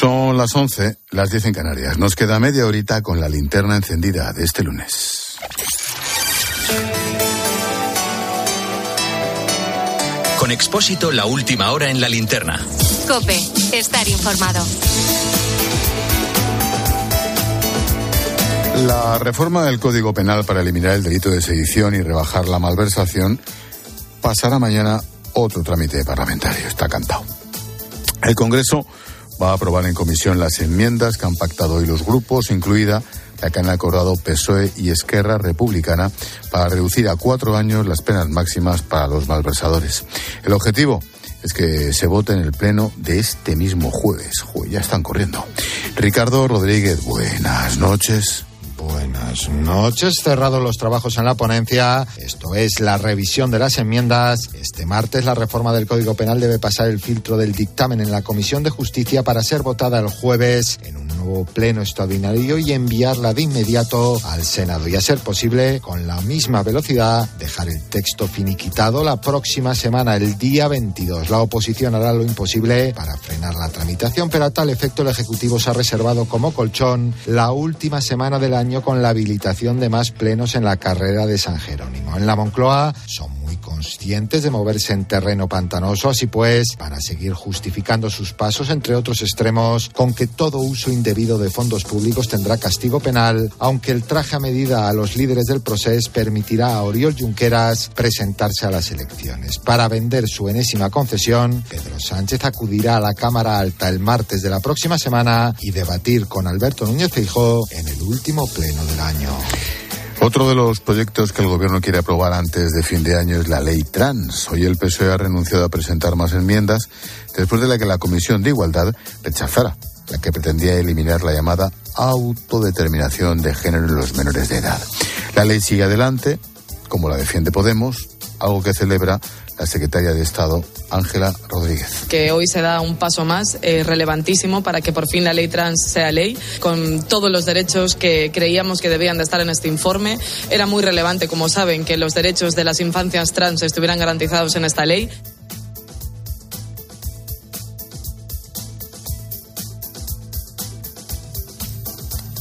Son las 11, las 10 en Canarias. Nos queda media horita con la linterna encendida de este lunes. Con Expósito, la última hora en la linterna. Cope, estar informado. La reforma del Código Penal para eliminar el delito de sedición y rebajar la malversación pasará mañana otro trámite parlamentario. Está cantado. El Congreso va a aprobar en comisión las enmiendas que han pactado hoy los grupos, incluida la que han acordado PSOE y Esquerra Republicana para reducir a cuatro años las penas máximas para los malversadores. El objetivo es que se vote en el pleno de este mismo jueves. ya están corriendo. Ricardo Rodríguez, buenas noches. Buenas noches. Cerrados los trabajos en la ponencia. Esto es la revisión de las enmiendas. Este martes la reforma del Código Penal debe pasar el filtro del dictamen en la Comisión de Justicia para ser votada el jueves en nuevo pleno extraordinario y enviarla de inmediato al Senado y a ser posible con la misma velocidad dejar el texto finiquitado la próxima semana, el día 22. La oposición hará lo imposible para frenar la tramitación, pero a tal efecto el Ejecutivo se ha reservado como colchón la última semana del año con la habilitación de más plenos en la carrera de San Jerónimo. En la Moncloa son conscientes de moverse en terreno pantanoso, así pues van a seguir justificando sus pasos, entre otros extremos, con que todo uso indebido de fondos públicos tendrá castigo penal, aunque el traje a medida a los líderes del proceso permitirá a Oriol Junqueras presentarse a las elecciones. Para vender su enésima concesión, Pedro Sánchez acudirá a la Cámara Alta el martes de la próxima semana y debatir con Alberto Núñez Feijó en el último pleno del año. Otro de los proyectos que el gobierno quiere aprobar antes de fin de año es la ley trans. Hoy el PSOE ha renunciado a presentar más enmiendas después de la que la Comisión de Igualdad rechazara la que pretendía eliminar la llamada autodeterminación de género en los menores de edad. La ley sigue adelante, como la defiende Podemos, algo que celebra la secretaria de Estado, Ángela Rodríguez. Que hoy se da un paso más eh, relevantísimo para que por fin la ley trans sea ley, con todos los derechos que creíamos que debían de estar en este informe. Era muy relevante, como saben, que los derechos de las infancias trans estuvieran garantizados en esta ley.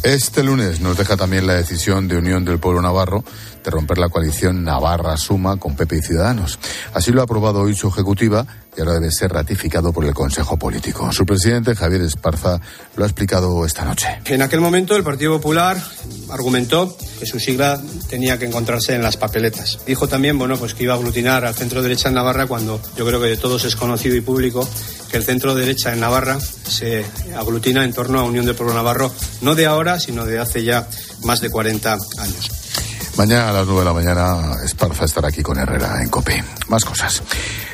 Este lunes nos deja también la decisión de Unión del Pueblo Navarro de romper la coalición Navarra Suma con PP y Ciudadanos. Así lo ha aprobado hoy su ejecutiva y ahora debe ser ratificado por el Consejo Político. Su presidente, Javier Esparza, lo ha explicado esta noche. En aquel momento el Partido Popular argumentó que su sigla tenía que encontrarse en las papeletas. Dijo también, bueno, pues que iba a aglutinar al centro derecha en Navarra cuando yo creo que de todos es conocido y público que el centro derecha en Navarra se aglutina en torno a Unión del Pueblo Navarro, no de ahora, sino de hace ya más de 40 años. Mañana a las 9 de la mañana Esparza estará aquí con Herrera en COPE. Más cosas.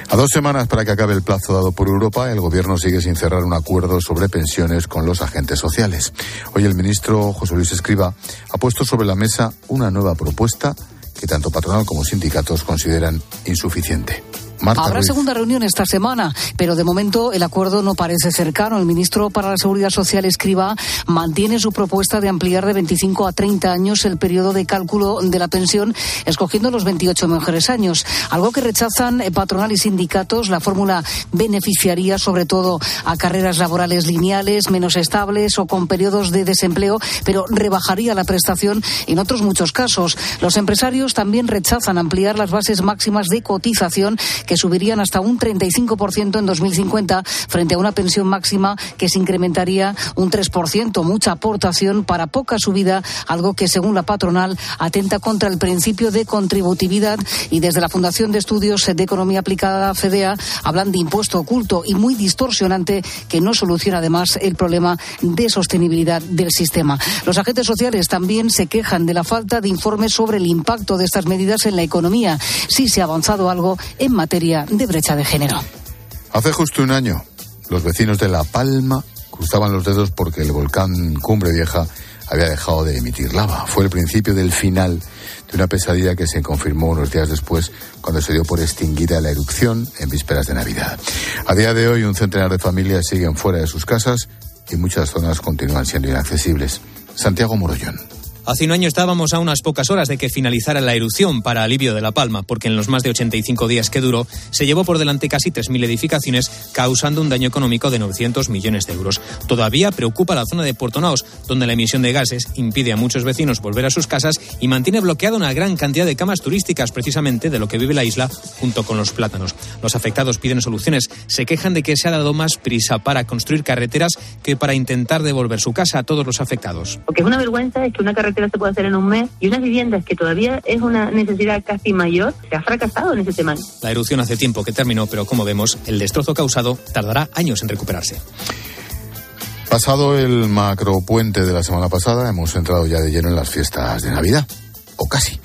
A dos semanas para que acabe el plazo dado por Europa, el Gobierno sigue sin cerrar un acuerdo sobre pensiones con los agentes sociales. Hoy el ministro José Luis Escriba ha puesto sobre la mesa una nueva propuesta que tanto patronal como sindicatos consideran insuficiente. Habrá segunda reunión esta semana, pero de momento el acuerdo no parece cercano. El ministro para la Seguridad Social, Escriba, mantiene su propuesta de ampliar de 25 a 30 años el periodo de cálculo de la pensión, escogiendo los 28 mejores años. Algo que rechazan eh, patronal y sindicatos. La fórmula beneficiaría sobre todo a carreras laborales lineales, menos estables o con periodos de desempleo, pero rebajaría la prestación en otros muchos casos. Los empresarios también rechazan ampliar las bases máximas de cotización que subirían hasta un 35% en 2050 frente a una pensión máxima que se incrementaría un 3%. Mucha aportación para poca subida, algo que según la patronal atenta contra el principio de contributividad y desde la Fundación de Estudios de Economía Aplicada, FEDEA, hablan de impuesto oculto y muy distorsionante que no soluciona además el problema de sostenibilidad del sistema. Los agentes sociales también se quejan de la falta de informes sobre el impacto de estas medidas en la economía. Sí se ha avanzado algo en materia de brecha de género. Hace justo un año, los vecinos de La Palma cruzaban los dedos porque el volcán Cumbre Vieja había dejado de emitir lava. Fue el principio del final de una pesadilla que se confirmó unos días después cuando se dio por extinguida la erupción en vísperas de Navidad. A día de hoy un centenar de familias siguen fuera de sus casas y muchas zonas continúan siendo inaccesibles. Santiago Morollón. Hace un año estábamos a unas pocas horas de que finalizara la erupción para alivio de La Palma, porque en los más de 85 días que duró se llevó por delante casi 3.000 edificaciones, causando un daño económico de 900 millones de euros. Todavía preocupa la zona de Puerto Naos, donde la emisión de gases impide a muchos vecinos volver a sus casas y mantiene bloqueada una gran cantidad de camas turísticas, precisamente de lo que vive la isla junto con los plátanos. Los afectados piden soluciones, se quejan de que se ha dado más prisa para construir carreteras que para intentar devolver su casa a todos los afectados. Lo que es una vergüenza es que una carretera se pueda hacer en un mes y unas viviendas que todavía es una necesidad casi mayor, se ha fracasado en ese tema. La erupción hace tiempo que terminó, pero como vemos, el destrozo causado tardará años en recuperarse. Pasado el macropuente de la semana pasada, hemos entrado ya de lleno en las fiestas de Navidad. O casi.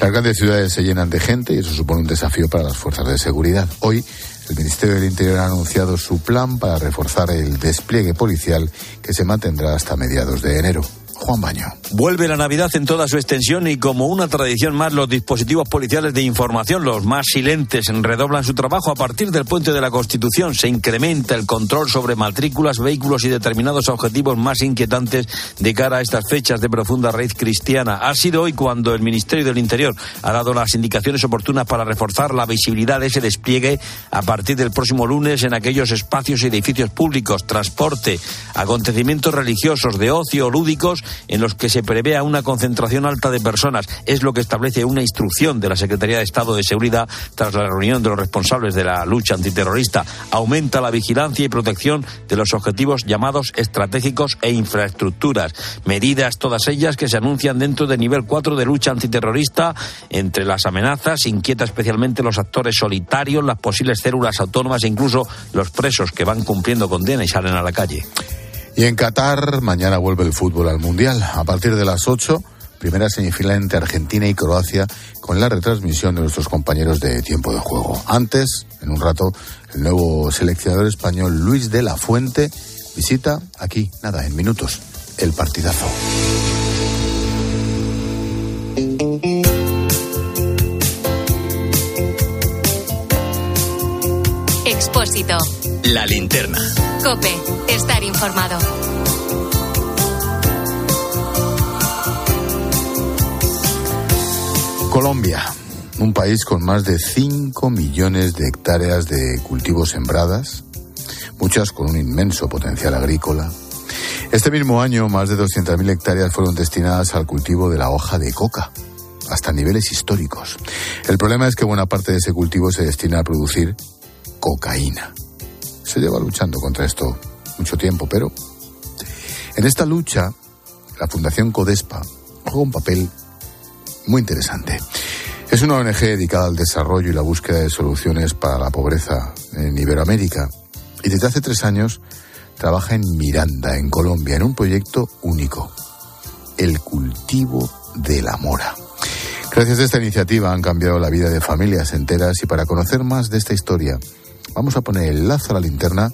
Las grandes ciudades se llenan de gente y eso supone un desafío para las fuerzas de seguridad. Hoy, el Ministerio del Interior ha anunciado su plan para reforzar el despliegue policial que se mantendrá hasta mediados de enero. Juan Baño. Vuelve la Navidad en toda su extensión y como una tradición más los dispositivos policiales de información, los más silentes, redoblan su trabajo a partir del puente de la Constitución. Se incrementa el control sobre matrículas, vehículos y determinados objetivos más inquietantes de cara a estas fechas de profunda raíz cristiana. Ha sido hoy cuando el Ministerio del Interior ha dado las indicaciones oportunas para reforzar la visibilidad de ese despliegue a partir del próximo lunes en aquellos espacios y edificios públicos, transporte, acontecimientos religiosos, de ocio, lúdicos en los que se prevea una concentración alta de personas. Es lo que establece una instrucción de la Secretaría de Estado de Seguridad tras la reunión de los responsables de la lucha antiterrorista. Aumenta la vigilancia y protección de los objetivos llamados estratégicos e infraestructuras. Medidas todas ellas que se anuncian dentro del nivel 4 de lucha antiterrorista. Entre las amenazas inquieta especialmente los actores solitarios, las posibles células autónomas e incluso los presos que van cumpliendo condena y salen a la calle. Y en Qatar, mañana vuelve el fútbol al Mundial. A partir de las 8, primera semifinal entre Argentina y Croacia, con la retransmisión de nuestros compañeros de tiempo de juego. Antes, en un rato, el nuevo seleccionador español Luis de la Fuente visita aquí, nada, en minutos, el partidazo. Expósito. La linterna. Cope. Estar informado. Colombia, un país con más de 5 millones de hectáreas de cultivos sembradas, muchas con un inmenso potencial agrícola. Este mismo año, más de 200.000 hectáreas fueron destinadas al cultivo de la hoja de coca, hasta niveles históricos. El problema es que buena parte de ese cultivo se destina a producir cocaína. Lleva luchando contra esto mucho tiempo, pero en esta lucha la Fundación Codespa juega un papel muy interesante. Es una ONG dedicada al desarrollo y la búsqueda de soluciones para la pobreza en Iberoamérica y desde hace tres años trabaja en Miranda, en Colombia, en un proyecto único, el cultivo de la mora. Gracias a esta iniciativa han cambiado la vida de familias enteras y para conocer más de esta historia vamos a poner el lazo a la linterna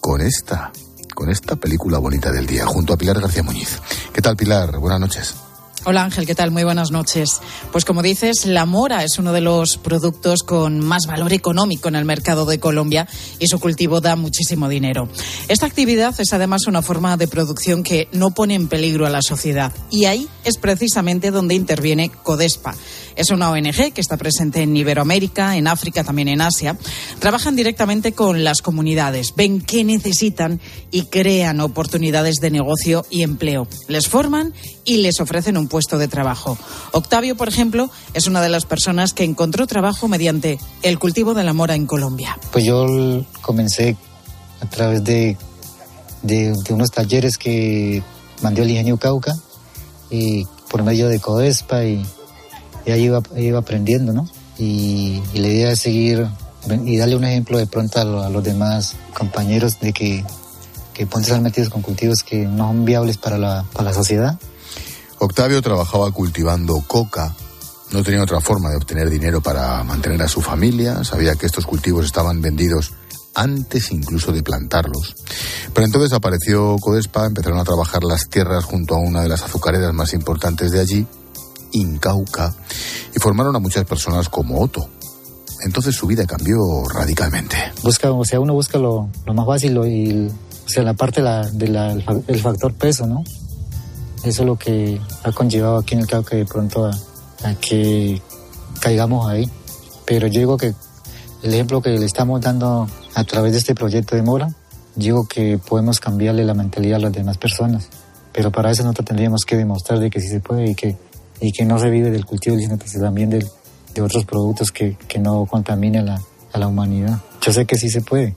con esta, con esta película bonita del día, junto a Pilar García Muñiz. ¿Qué tal, Pilar? Buenas noches. Hola Ángel, ¿qué tal? Muy buenas noches. Pues como dices, la mora es uno de los productos con más valor económico en el mercado de Colombia y su cultivo da muchísimo dinero. Esta actividad es además una forma de producción que no pone en peligro a la sociedad y ahí es precisamente donde interviene Codespa. Es una ONG que está presente en Iberoamérica, en África, también en Asia. Trabajan directamente con las comunidades, ven qué necesitan y crean oportunidades de negocio y empleo. Les forman y les ofrecen un puesto de trabajo. Octavio, por ejemplo, es una de las personas que encontró trabajo mediante el cultivo de la mora en Colombia. Pues yo comencé a través de, de, de unos talleres que mandó el ingenio Cauca y por medio de Codespa y y ahí iba, iba aprendiendo, ¿no? Y, y, la idea es seguir y darle un ejemplo de pronto a, a los demás compañeros de que, que ponte estar metidos con cultivos que no son viables para la, para la sociedad. Octavio trabajaba cultivando coca, no tenía otra forma de obtener dinero para mantener a su familia, sabía que estos cultivos estaban vendidos antes incluso de plantarlos. Pero entonces apareció Codespa, empezaron a trabajar las tierras junto a una de las azucareras más importantes de allí, Incauca, y formaron a muchas personas como Otto. Entonces su vida cambió radicalmente. Busca, o sea, uno busca lo, lo más fácil y, o sea, la parte la, del de factor peso, ¿no? Eso es lo que ha conllevado aquí en el Cauca de pronto a, que caigamos ahí. Pero yo digo que el ejemplo que le estamos dando a través de este proyecto de Mora, digo que podemos cambiarle la mentalidad a las demás personas. Pero para eso nosotros tendríamos que demostrar de que sí se puede y que, y que no se vive del cultivo, sino también del, de otros productos que, que no contaminen a la, a la humanidad. Yo sé que sí se puede.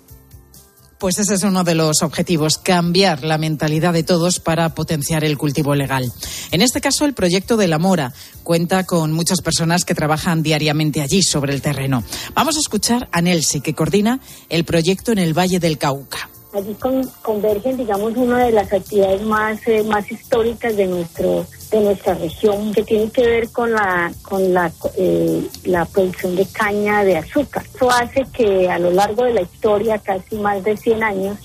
Pues ese es uno de los objetivos, cambiar la mentalidad de todos para potenciar el cultivo legal. En este caso, el proyecto de la Mora cuenta con muchas personas que trabajan diariamente allí sobre el terreno. Vamos a escuchar a Nelsi, que coordina el proyecto en el Valle del Cauca. Allí con, convergen, digamos, una de las actividades más, eh, más históricas de nuestro de nuestra región que tiene que ver con la con la, eh, la producción de caña de azúcar. Eso hace que a lo largo de la historia, casi más de 100 años,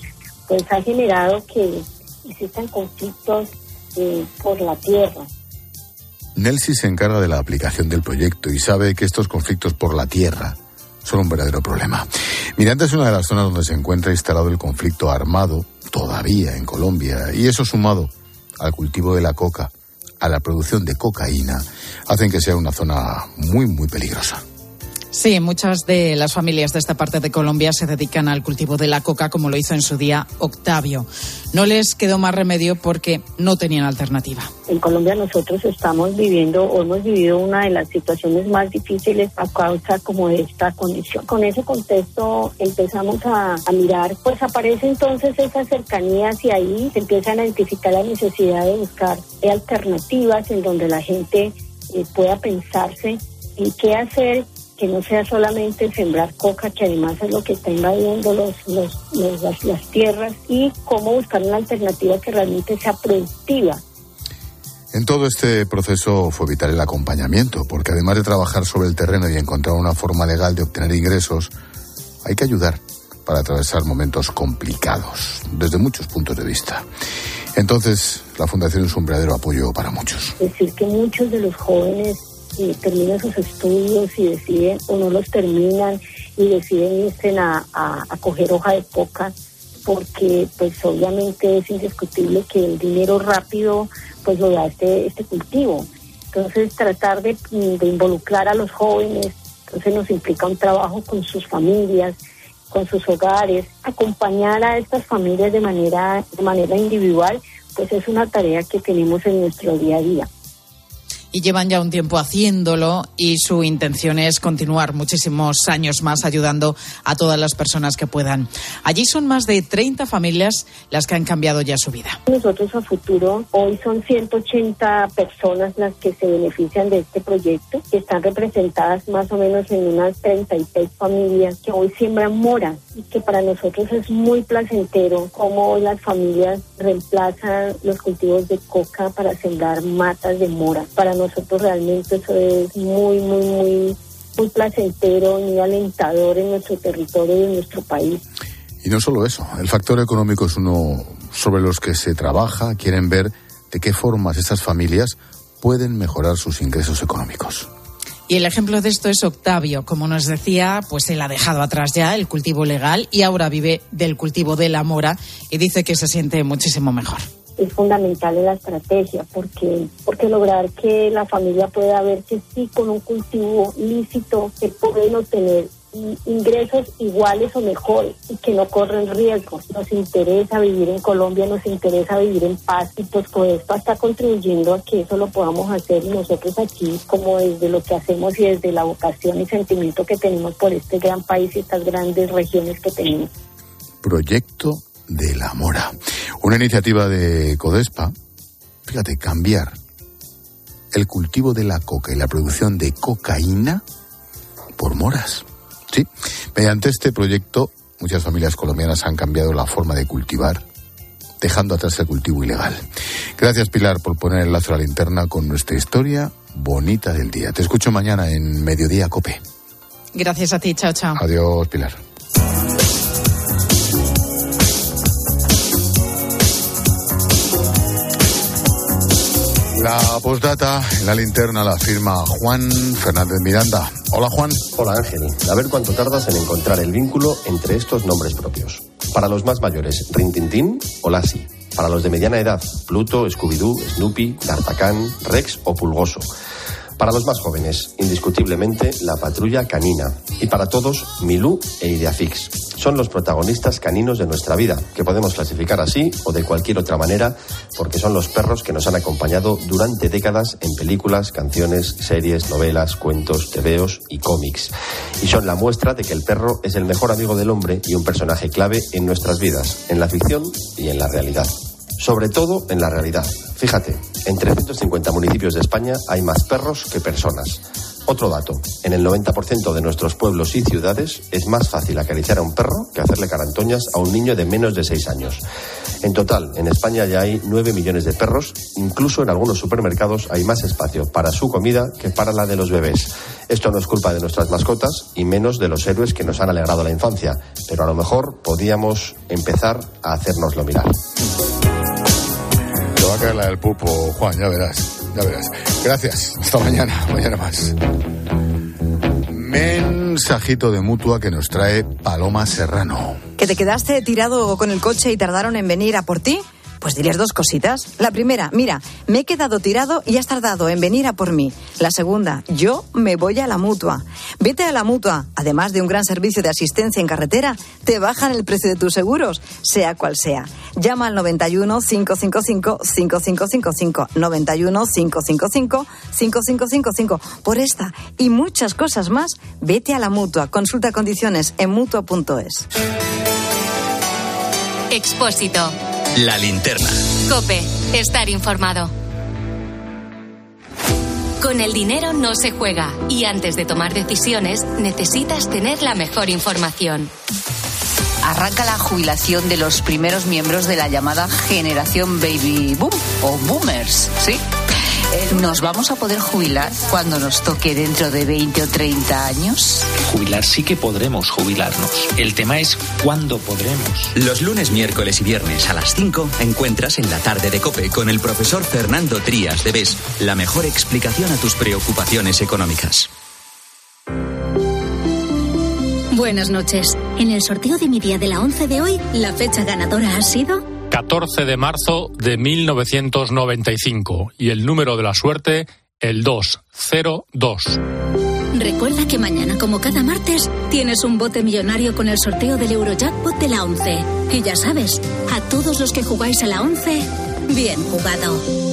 pues ha generado que existan conflictos eh, por la tierra. Nelsi se encarga de la aplicación del proyecto y sabe que estos conflictos por la tierra son un verdadero problema. Miranda es una de las zonas donde se encuentra instalado el conflicto armado, todavía en Colombia, y eso sumado al cultivo de la coca, a la producción de cocaína, hacen que sea una zona muy, muy peligrosa. Sí, muchas de las familias de esta parte de Colombia se dedican al cultivo de la coca, como lo hizo en su día Octavio. No les quedó más remedio porque no tenían alternativa. En Colombia nosotros estamos viviendo o hemos vivido una de las situaciones más difíciles a causa como de esta condición. Con ese contexto empezamos a, mirar, pues aparece entonces esa cercanía hacia ahí, se empiezan a identificar la necesidad de buscar alternativas en donde la gente eh, pueda pensarse en qué hacer que no sea solamente sembrar coca, que además es lo que está invadiendo los, los, los las, las, tierras, y cómo buscar una alternativa que realmente sea productiva. En todo este proceso fue vital el acompañamiento, porque además de trabajar sobre el terreno y encontrar una forma legal de obtener ingresos, hay que ayudar para atravesar momentos complicados, desde muchos puntos de vista. Entonces, la Fundación es un verdadero apoyo para muchos. Es decir, que muchos de los jóvenes y terminan sus estudios y deciden o no los terminan y deciden irse a, a, coger hoja de coca porque pues obviamente es indiscutible que el dinero rápido pues lo da este, este cultivo. Entonces tratar de, de involucrar a los jóvenes, entonces nos implica un trabajo con sus familias, con sus hogares, acompañar a estas familias de manera, de manera individual, pues es una tarea que tenemos en nuestro día a día y llevan ya un tiempo haciéndolo y su intención es continuar muchísimos años más ayudando a todas las personas que puedan. Allí son más de 30 familias las que han cambiado ya su vida. Nosotros a futuro hoy son 180 personas las que se benefician de este proyecto, que están representadas más o menos en unas 36 familias que hoy siembran mora y que para nosotros es muy placentero cómo hoy las familias reemplazan los cultivos de coca para sembrar matas de mora. Para nosotros realmente eso es muy, muy, muy, muy placentero, muy alentador en nuestro territorio y en nuestro país. Y no solo eso, el factor económico es uno sobre los que se trabaja, quieren ver de qué formas estas familias pueden mejorar sus ingresos económicos. Y el ejemplo de esto es Octavio. Como nos decía, pues él ha dejado atrás ya el cultivo legal y ahora vive del cultivo de la mora y dice que se siente muchísimo mejor es fundamental en la estrategia porque porque lograr que la familia pueda ver que sí con un cultivo lícito se pueden obtener ingresos iguales o mejores y que no corren riesgos. Nos interesa vivir en Colombia, nos interesa vivir en paz y pues esto está contribuyendo a que eso lo podamos hacer nosotros aquí como desde lo que hacemos y desde la vocación y sentimiento que tenemos por este gran país y estas grandes regiones que tenemos. Proyecto de la Mora. Una iniciativa de Codespa, fíjate, cambiar el cultivo de la coca y la producción de cocaína por moras. Sí, mediante este proyecto muchas familias colombianas han cambiado la forma de cultivar, dejando atrás el cultivo ilegal. Gracias Pilar por poner el lazo a la linterna con nuestra historia bonita del día. Te escucho mañana en Mediodía Cope. Gracias a ti, chao, chao. Adiós, Pilar. La postdata en la linterna la firma Juan Fernández Miranda. Hola Juan. Hola Ángel. A ver cuánto tardas en encontrar el vínculo entre estos nombres propios. Para los más mayores, Rintintín o Lassi. Para los de mediana edad, Pluto, Scooby-Doo, Snoopy, D'Artagnan, Rex o Pulgoso. Para los más jóvenes, indiscutiblemente, la patrulla canina. Y para todos, Milú e Ideafix. Son los protagonistas caninos de nuestra vida, que podemos clasificar así o de cualquier otra manera, porque son los perros que nos han acompañado durante décadas en películas, canciones, series, novelas, cuentos, tebeos y cómics. Y son la muestra de que el perro es el mejor amigo del hombre y un personaje clave en nuestras vidas, en la ficción y en la realidad. Sobre todo en la realidad. Fíjate, en 350 municipios de España hay más perros que personas. Otro dato, en el 90% de nuestros pueblos y ciudades es más fácil acariciar a un perro que hacerle carantoñas a un niño de menos de 6 años. En total, en España ya hay 9 millones de perros, incluso en algunos supermercados hay más espacio para su comida que para la de los bebés. Esto no es culpa de nuestras mascotas y menos de los héroes que nos han alegrado la infancia, pero a lo mejor podíamos empezar a hacérnoslo mirar. La del pupo, Juan, ya verás, ya verás. Gracias, hasta mañana, mañana más. Mensajito de mutua que nos trae Paloma Serrano. ¿Que te quedaste tirado con el coche y tardaron en venir a por ti? Pues diles dos cositas. La primera, mira, me he quedado tirado y has tardado en venir a por mí. La segunda, yo me voy a la mutua. Vete a la mutua. Además de un gran servicio de asistencia en carretera, te bajan el precio de tus seguros, sea cual sea. Llama al 91 555 5555 91 555 5555. Por esta y muchas cosas más, vete a la mutua. Consulta condiciones en mutua.es. Expósito. La linterna. Cope. Estar informado. Con el dinero no se juega y antes de tomar decisiones necesitas tener la mejor información. Arranca la jubilación de los primeros miembros de la llamada generación baby boom o boomers, ¿sí? ¿Nos vamos a poder jubilar cuando nos toque dentro de 20 o 30 años? Jubilar sí que podremos jubilarnos. El tema es cuándo podremos. Los lunes, miércoles y viernes a las 5 encuentras en la tarde de Cope con el profesor Fernando Trías de BES la mejor explicación a tus preocupaciones económicas. Buenas noches. En el sorteo de mi día de la 11 de hoy, la fecha ganadora ha sido 14 de marzo de 1995 y el número de la suerte el 202. Recuerda que mañana, como cada martes, tienes un bote millonario con el sorteo del Eurojackpot de la 11. Y ya sabes, a todos los que jugáis a la 11, bien jugado.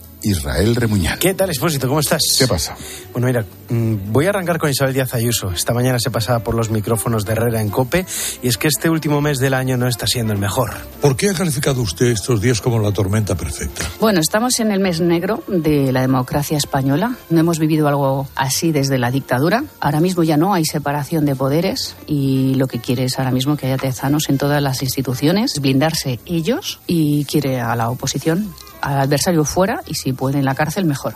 Israel Remuñán. ¿Qué tal, Expósito? ¿Cómo estás? ¿Qué pasa? Bueno, mira, mm, voy a arrancar con Isabel Díaz Ayuso. Esta mañana se pasaba por los micrófonos de Herrera en Cope y es que este último mes del año no está siendo el mejor. ¿Por qué ha calificado usted estos días como la tormenta perfecta? Bueno, estamos en el mes negro de la democracia española. No hemos vivido algo así desde la dictadura. Ahora mismo ya no hay separación de poderes y lo que quiere es ahora mismo que haya tezanos en todas las instituciones, blindarse ellos y quiere a la oposición al adversario fuera y si puede en la cárcel, mejor.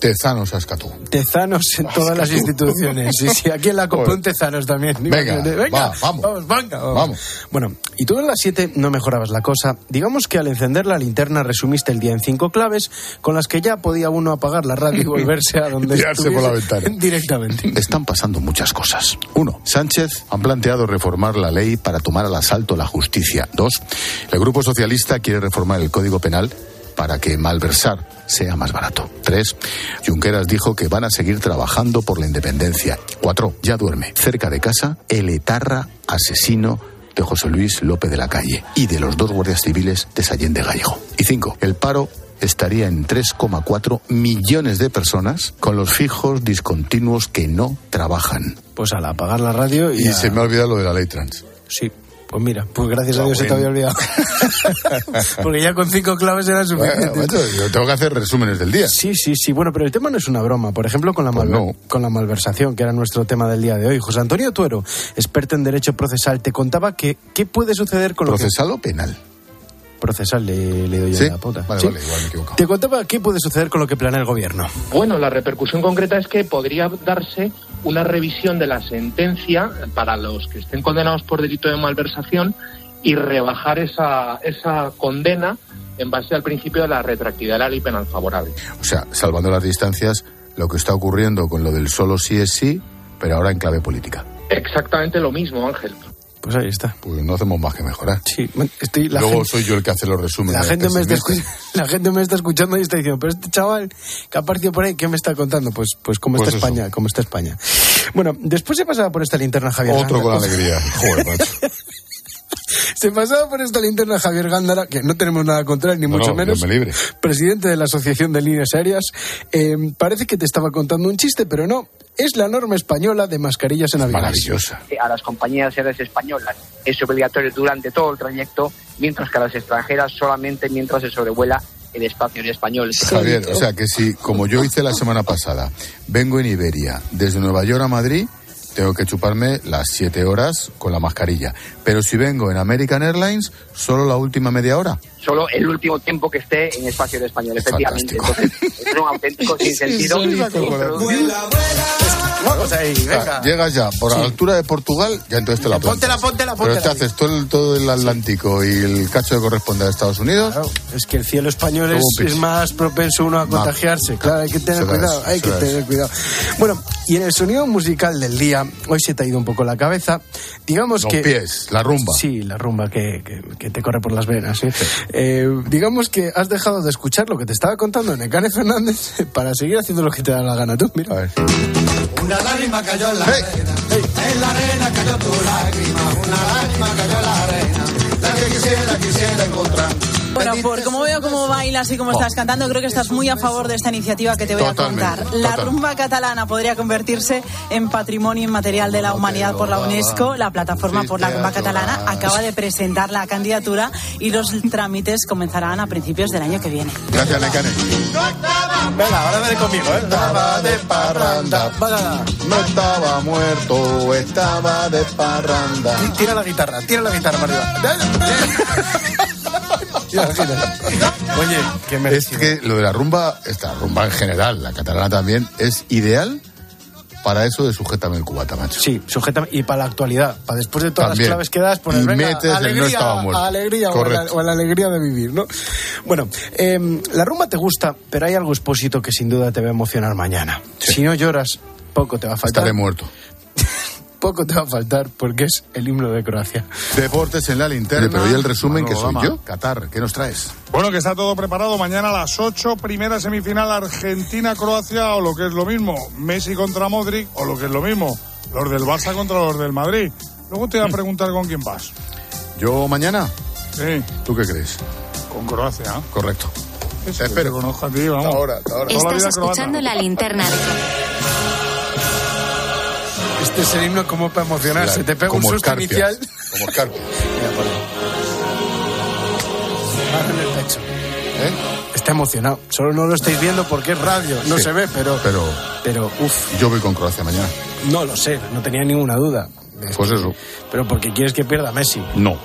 Tezanos Ascatú. Tezanos en todas las instituciones. Sí, sí, aquí en la Copa un Tezanos también. Venga, venga va, vamos. vamos, venga, Vamos. Bueno, y tú en las 7 no mejorabas la cosa. Digamos que al encender la linterna resumiste el día en cinco claves con las que ya podía uno apagar la radio y volverse a donde Tirarse por la ventana. Directamente. Están pasando muchas cosas. Uno, Sánchez han planteado reformar la ley para tomar al asalto la justicia. Dos, el Grupo Socialista quiere reformar el Código Penal para que malversar sea más barato. Tres, Junqueras dijo que van a seguir trabajando por la independencia. Cuatro, ya duerme cerca de casa el etarra asesino de José Luis López de la Calle y de los dos guardias civiles de Sallén de Gallego. Y cinco, el paro estaría en 3,4 millones de personas con los fijos discontinuos que no trabajan. Pues al apagar la radio y, Y a- se me ha olvidado lo de la ley trans. Sí. Pues mira, pues gracias a Dios se te había olvidado. Porque ya con cinco claves era suficiente. Bueno, macho, yo tengo que hacer resúmenes del día. Sí, sí, sí. Bueno, pero el tema no es una broma. Por ejemplo, con la, Pues no. con la malversación, que era nuestro tema del día de hoy. José Antonio Tuero, experto en derecho procesal, te contaba que qué puede suceder con lo que... ¿Procesal o penal? Procesal, le, le doy yo ¿Sí? la pota. Vale, Sí. vale, igual me he equivocado. Te contaba qué puede suceder con lo que planea el gobierno. Bueno, la repercusión concreta es que podría darse una revisión de la sentencia para los que estén condenados por delito de malversación y rebajar esa, esa condena en base al principio de la retroactividad de la ley penal favorable. O sea, salvando las distancias, lo que está ocurriendo con lo del solo sí es sí, pero ahora en clave política. Exactamente lo mismo, Ángel. Pues ahí está. Pues no hacemos más que mejorar. Sí, estoy, la Luego gente- soy yo el que hace los resúmenes. La gente, me está pesimistas. escu- la gente me está escuchando y está diciendo, pero este chaval que ha partido por ahí, ¿qué me está contando? Pues, pues cómo Pues está eso. España, cómo está España. Bueno, después se pasaba por esta linterna Javier Otro con Gándara. alegría. Joder, macho. Se pasaba por esta linterna Javier Gándara, que no tenemos nada contra él, ni No, mucho no, menos. Dios me libre. Presidente de la Asociación de Líneas Aéreas. Eh, parece que te estaba contando un chiste, pero no. Es la norma española de mascarillas en aviones. Maravillosa. a las compañías aéreas españolas es obligatorio durante todo el trayecto, mientras que a las extranjeras solamente mientras se sobrevuela el espacio aéreo español. Javier, o sea que si, como yo hice la semana pasada, vengo en Iberia desde Nueva York a Madrid, tengo que chuparme las siete horas con la mascarilla. Pero si vengo en American Airlines, solo la última media hora. Solo el último tiempo que esté en espacio aéreo español, efectivamente. Entonces, es un auténtico sinsentido. Vamos ahí, O sea, venga. llegas ya por la altura de Portugal, ya entonces te la Póntela, plantas. póntela, Pero póntela. te haces todo el, todo el Atlántico y el cacho que corresponde a Estados Unidos. Es que el cielo español es, es más propenso uno a contagiarse. Claro, hay que tener Eso es, cuidado, hay que es. tener cuidado. Bueno, y en el sonido musical del día, hoy se te ha ido un poco la cabeza. Digamos Los que. pies, la rumba. Sí, la rumba que, que- que te corre por las venas. ¿eh? Eh, digamos que has dejado de escuchar lo que te estaba contando Necane Fernández para seguir haciendo lo que te da la gana tú. Mira. Una lágrima cayó en la arena, en la arena cayó tu lágrima, una lágrima cayó en la arena, la que quisiera, quisiera encontrar. Bueno, por cómo veo cómo bailas y cómo estás cantando, creo que estás muy a favor de esta iniciativa que te voy Totalmente, a contar. La total. rumba catalana podría convertirse en patrimonio inmaterial de la humanidad por la UNESCO. La plataforma por la rumba catalana acaba de presentar la candidatura y los trámites comenzarán a principios del año que viene. Gracias, Necane. Venga, ahora veré conmigo, ¿eh? Estaba de parranda, no estaba muerto, estaba de parranda. Tira la guitarra, tira la guitarra para arriba. Oye, qué Es merecido. que lo de la rumba, esta rumba en general, la catalana también, es ideal para eso de sujétame el cubata, macho. Sí, sujeta y para la actualidad, para después de todas También. las claves que das, poner Y venga, metes el no estaba muerto. alegría o la, Correcto. o la alegría de vivir, ¿no? Bueno, em, la rumba te gusta, pero hay algo expósito que sin duda te va a emocionar mañana. Si no lloras, poco te va a faltar. Estaré muerto. Poco te va a faltar porque es el himno de Croacia. Deportes en la linterna. Pero y ¿y el resumen que soy yo? Qatar, ¿qué nos traes? Bueno, que está todo preparado. Mañana a las 8, primera semifinal Argentina-Croacia o lo que es lo mismo, Messi contra Modric o lo que es lo mismo, los del Barça contra los del Madrid. Luego te voy a preguntar con quién vas. ¿Yo mañana? Sí, ¿Tú qué crees? con Croacia. Correcto. Te espero. conozco a ti, vamos. Ahora, ahora. Estás croata. escuchando la linterna de es el himno como para emocionarse. Te pega un susto inicial. Como Scarpia. Mira, por ahí. Mano en el pecho. ¿Eh? Está emocionado. Solo no lo estáis viendo porque es radio. No Sí. se ve, pero. Pero Pero, uff, yo voy con Croacia mañana. no lo sé. No tenía ninguna duda. Es Pues eso. Pero porque quieres que pierda Messi. No.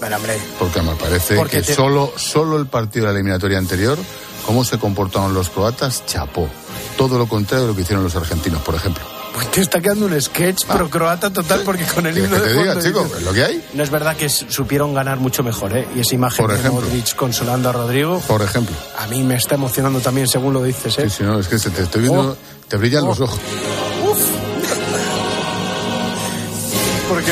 Bueno, hombre. Porque me parece Porque que te- solo, solo el partido de la eliminatoria anterior, cómo se comportaron los croatas, chapó. Todo lo contrario de lo que hicieron los argentinos, por ejemplo. Pues te está quedando un sketch pro croata total porque con el ¿Quieres himno que de te diga, chico? Es lo que hay. No es verdad que supieron ganar mucho mejor, ¿eh? Y esa imagen Por de ejemplo. Modric consolando a Rodrigo, Por ejemplo. a mí me está emocionando también según lo dices, ¿eh? Sí, sí, no, es que se te estoy viendo, Oh. te brillan Oh. los ojos.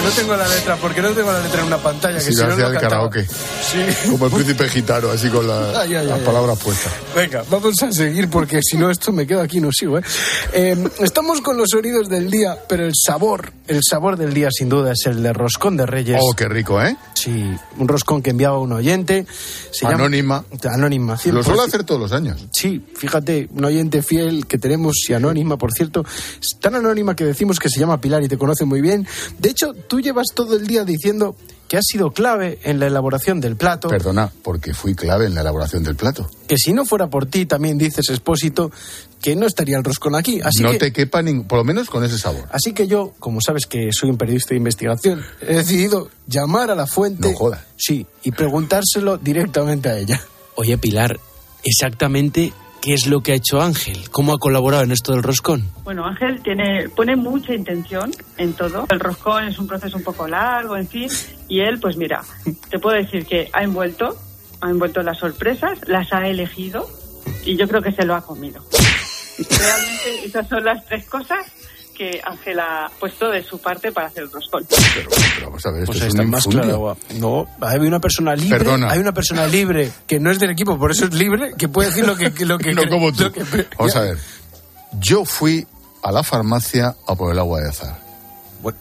Porque no tengo la letra, porque no tengo la letra en una pantalla. Que Si si no hacía el cantaba. karaoke. Sí. Como el príncipe gitano, así con la- Ay, ay, las ay, palabras puestas. Venga, vamos a seguir porque si no esto me quedo aquí no sigo. ¿eh? Eh, estamos con los sonidos del día, pero el sabor, el sabor del día sin duda es el de roscón de Reyes. Oh, qué rico, ¿eh? Sí, un roscón que enviaba un oyente. Se llama- Anónima. Anónima. Lo 100%. suelo hacer todos los años. Sí, fíjate, un oyente fiel que tenemos y anónima, por cierto, es tan anónima que decimos que se llama Pilar y te conoce muy bien. De hecho, tú llevas todo el día diciendo que has sido clave en la elaboración del plato, Perdona, porque fui clave en la elaboración del plato. que si no fuera por ti, también dices, Expósito, que no estaría el roscón aquí. Así no que... te quepa, ning- por lo menos con ese sabor. Así que yo, como sabes que soy un periodista de investigación, he decidido llamar a la fuente. No jodas. Sí, y preguntárselo directamente a ella. Oye, Pilar, exactamente ¿Qué es lo que ha hecho Ángel? ¿Cómo ha colaborado en esto del roscón? Bueno, Ángel tiene, pone mucha intención en todo. El roscón es un proceso un poco largo, en fin, y él, pues mira, te puedo decir que ha envuelto, ha envuelto las sorpresas, las ha elegido, y yo creo que se lo ha comido. Realmente esas son las tres cosas que Ángel ha puesto de su parte para hacer el roscón. Pero, vamos a ver, esto Pues es está una más claro. No, hay una persona libre. Perdona. Hay una persona libre que no es del equipo, por eso es libre, que puede decir lo que, lo que No cree- como tú. lo que- Vamos a ver. Yo fui a la farmacia a por el agua de azar.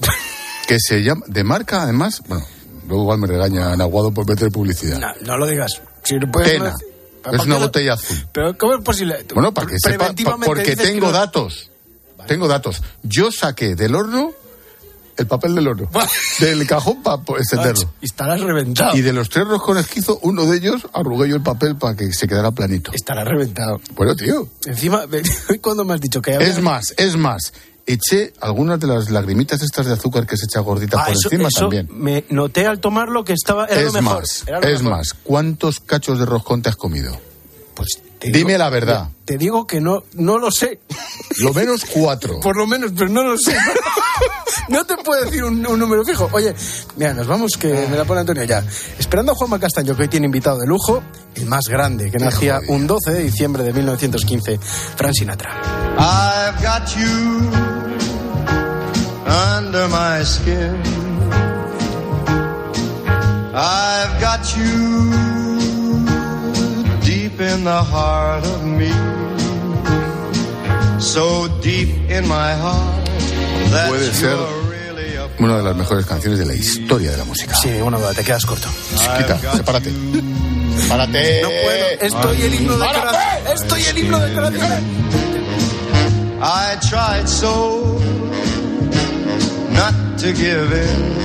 Que se llama. De marca, además. Bueno, luego igual me regañan Aguado por meter publicidad. No, no lo digas. Si no puedes- Tena. ¿Para Es una lo- botella azul. Pero ¿cómo es posible? Bueno, para que sepa. Porque tengo no- datos. Tengo datos. Yo saqué del horno el papel del horno. del cajón para extenderlo. Y estarás reventado. Y de los tres roscones que hizo, uno de ellos arrugué yo el papel para que se quedara planito. Estarás reventado. Bueno, tío. Encima, cuando me has dicho que había- Es más, es más. Eché algunas de las lagrimitas estas de azúcar que se echa gordita Ah, por eso- encima eso también. Me noté al tomarlo que estaba. Era lo Es mejor. más, era lo es mejor. más. ¿Cuántos cachos de roscón te has comido? Pues te Dime digo- la verdad. Te digo que no, no lo sé. Lo menos cuatro. Por lo menos, pero no lo sé. No te puedo decir un, un número fijo. Oye, mira, nos vamos, que me la pone Antonio ya. Esperando a Juanma Castaño, que hoy tiene invitado de lujo, el más grande, que nacía un 12 de diciembre de 1915, Fran Sinatra. I've got you under my skin. I've got you in the heart of me. So deep in my heart that Puede ser una de las mejores canciones de la historia de la música. Sí, duda, te quedas corto. Quita, sepárate. Sepárate. No puedo, estoy el himno de. Croacia. Estoy el himno de Croacia. I tried so not to give in.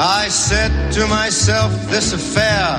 I said to myself, this affair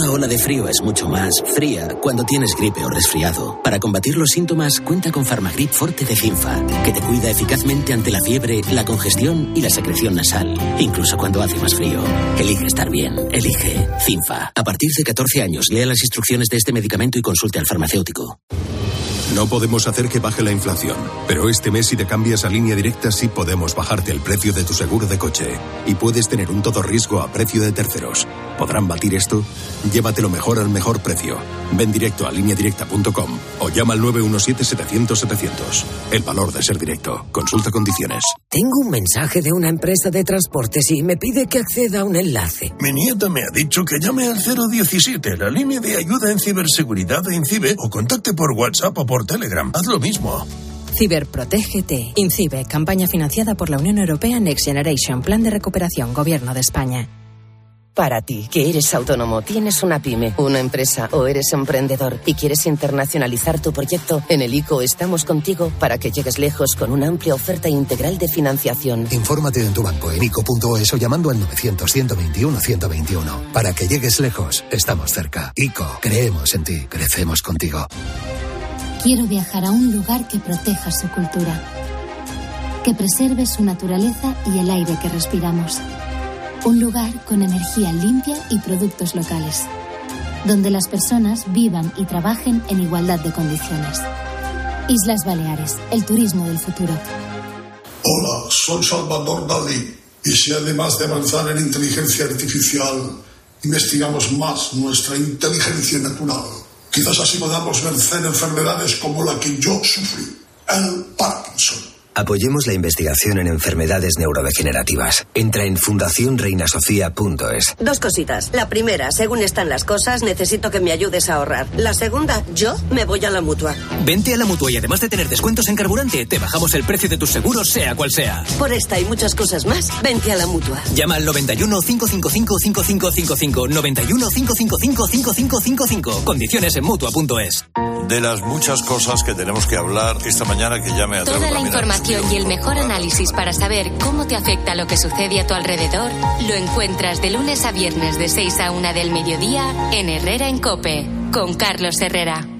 Una ola de frío es mucho más fría cuando tienes gripe o resfriado. Para combatir los síntomas, cuenta con Farmagrip Forte de Cinfa, que te cuida eficazmente ante la fiebre, la congestión y la secreción nasal, incluso cuando hace más frío. Elige estar bien. Elige Cinfa. A partir de 14 años, lea las instrucciones de este medicamento y consulte al farmacéutico. No podemos hacer que baje la inflación, pero este mes si te cambias a línea directa sí podemos bajarte el precio de tu seguro de coche y puedes tener un todo riesgo a precio de terceros. ¿Podrán batir esto? Llévatelo mejor al mejor precio. Ven directo a lineadirecta.com o llama al 917-700-700. El valor de ser directo. Consulta condiciones. Tengo un mensaje de una empresa de transportes y me pide que acceda a un enlace. Mi nieta me ha dicho que llame al 017, la línea de ayuda en ciberseguridad de INCIBE, o contacte por WhatsApp o por Telegram. Haz lo mismo. Ciberprotégete. INCIBE, campaña financiada por la Unión Europea Next Generation, Plan de Recuperación, Gobierno de España. Para ti, que eres autónomo, tienes una pyme, una empresa o eres emprendedor y quieres internacionalizar tu proyecto, en el ICO estamos contigo para que llegues lejos con una amplia oferta integral de financiación. Infórmate en tu banco en ICO.es o llamando al 900-121-121. Para que llegues lejos, estamos cerca. ICO, creemos en ti, crecemos contigo. Quiero viajar a un lugar que proteja su cultura, que preserve su naturaleza y el aire que respiramos. Un lugar con energía limpia y productos locales, donde las personas vivan y trabajen en igualdad de condiciones. Islas Baleares, el turismo del futuro. Hola, soy Salvador Dalí. Y si además de avanzar en inteligencia artificial, investigamos más nuestra inteligencia natural, quizás así podamos vencer enfermedades como la que yo sufrí, el Parkinson. Apoyemos la investigación en enfermedades neurodegenerativas. Entra en fundacionreinasofía.es. Dos cositas. La primera, según están las cosas, necesito que me ayudes a ahorrar. La segunda, yo me voy a la mutua. Vente a la mutua y además de tener descuentos en carburante, te bajamos el precio de tus seguros, sea cual sea. Por esta y muchas cosas más, vente a la mutua. Llama al 91 555 5555 91 555 5555. Condiciones en mutua.es. De las muchas cosas que tenemos que hablar esta mañana que llame a Toda la información y el mejor análisis para saber cómo te afecta lo que sucede a tu alrededor lo encuentras de lunes a viernes de 6 a 1 del mediodía en Herrera en Cope, con Carlos Herrera.